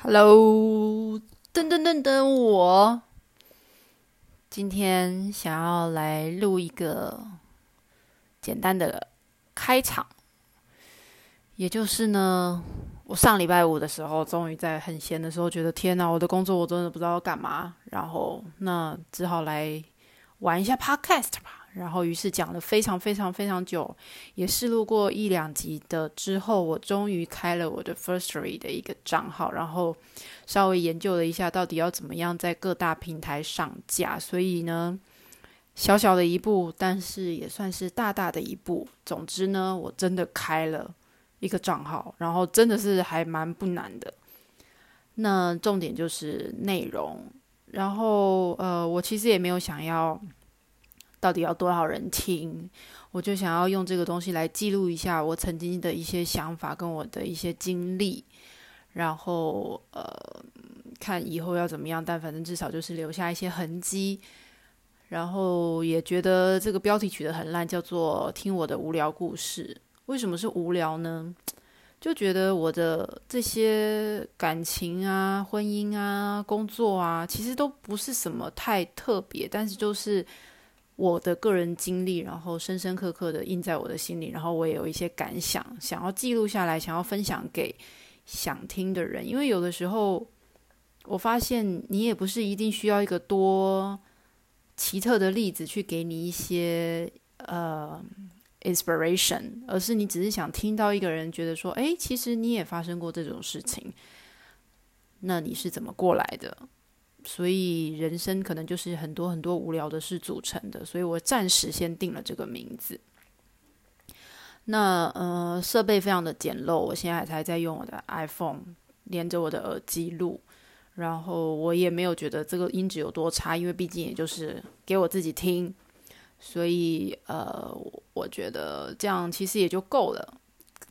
Hello，噔噔噔噔，我今天想要来录一个简单的开场，也就是呢，我上礼拜五的时候，终于在很闲的时候，觉得天哪，我的工作我真的不知道要干嘛，然后那只好来玩一下 Podcast 吧。然后，于是讲了非常非常非常久，也试录过一两集的之后，我终于开了我的 Firstory 的一个账号，然后稍微研究了一下，到底要怎么样在各大平台上架。所以呢，小小的一步，但是也算是大大的一步。总之呢，我真的开了一个账号，然后真的是还蛮不难的。那重点就是内容，然后呃，我其实也没有想要。到底要多少人听？我就想要用这个东西来记录一下我曾经的一些想法跟我的一些经历，然后呃，看以后要怎么样。但反正至少就是留下一些痕迹。然后也觉得这个标题取得很烂，叫做“听我的无聊故事”。为什么是无聊呢？就觉得我的这些感情啊、婚姻啊、工作啊，其实都不是什么太特别，但是就是。我的个人经历，然后深深刻刻的印在我的心里，然后我也有一些感想，想要记录下来，想要分享给想听的人。因为有的时候，我发现你也不是一定需要一个多奇特的例子去给你一些呃 inspiration，而是你只是想听到一个人觉得说，哎，其实你也发生过这种事情，那你是怎么过来的？所以人生可能就是很多很多无聊的事组成的，所以我暂时先定了这个名字。那呃，设备非常的简陋，我现在才在用我的 iPhone 连着我的耳机录，然后我也没有觉得这个音质有多差，因为毕竟也就是给我自己听，所以呃，我觉得这样其实也就够了。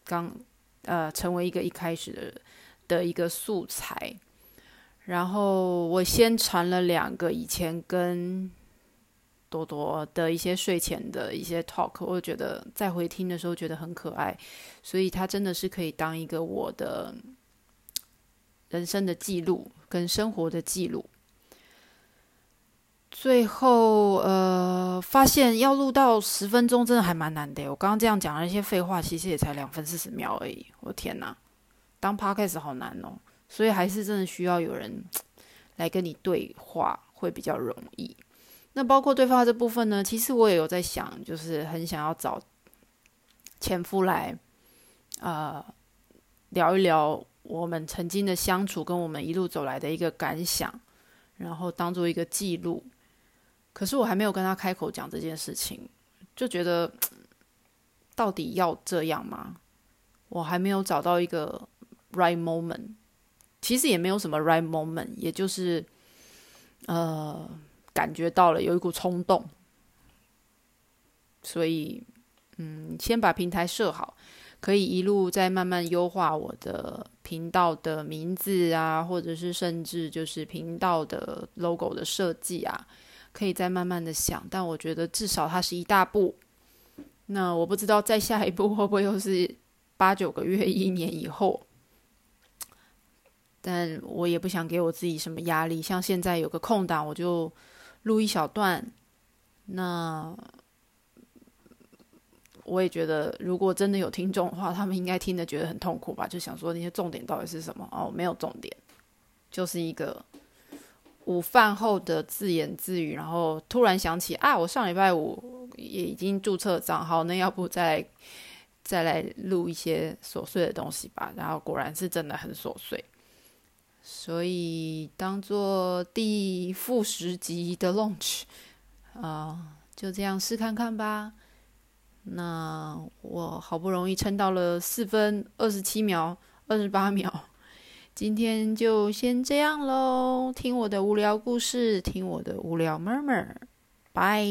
刚呃，成为一个一开始的的一个素材。然后我先传了两个以前跟多多的一些睡前的一些 talk，我觉得再回听的时候觉得很可爱，所以它真的是可以当一个我的人生的记录跟生活的记录。最后呃，发现要录到十分钟真的还蛮难的。我刚刚这样讲了一些废话，其实也才两分四十秒而已。我天哪，当 podcast 好难哦。所以还是真的需要有人来跟你对话，会比较容易。那包括对话这部分呢，其实我也有在想，就是很想要找前夫来，呃，聊一聊我们曾经的相处，跟我们一路走来的一个感想，然后当做一个记录。可是我还没有跟他开口讲这件事情，就觉得到底要这样吗？我还没有找到一个 right moment。其实也没有什么 right moment，也就是，呃，感觉到了有一股冲动，所以，嗯，先把平台设好，可以一路再慢慢优化我的频道的名字啊，或者是甚至就是频道的 logo 的设计啊，可以再慢慢的想。但我觉得至少它是一大步。那我不知道再下一步会不会又是八九个月、一年以后。但我也不想给我自己什么压力，像现在有个空档，我就录一小段。那我也觉得，如果真的有听众的话，他们应该听得觉得很痛苦吧？就想说那些重点到底是什么？哦，没有重点，就是一个午饭后的自言自语。然后突然想起啊，我上礼拜五也已经注册账号，那要不再再来录一些琐碎的东西吧？然后果然是真的很琐碎。所以当做第负十集的 launch 啊，就这样试看看吧。那我好不容易撑到了四分二十七秒、二十八秒，今天就先这样喽。听我的无聊故事，听我的无聊 murmur，拜。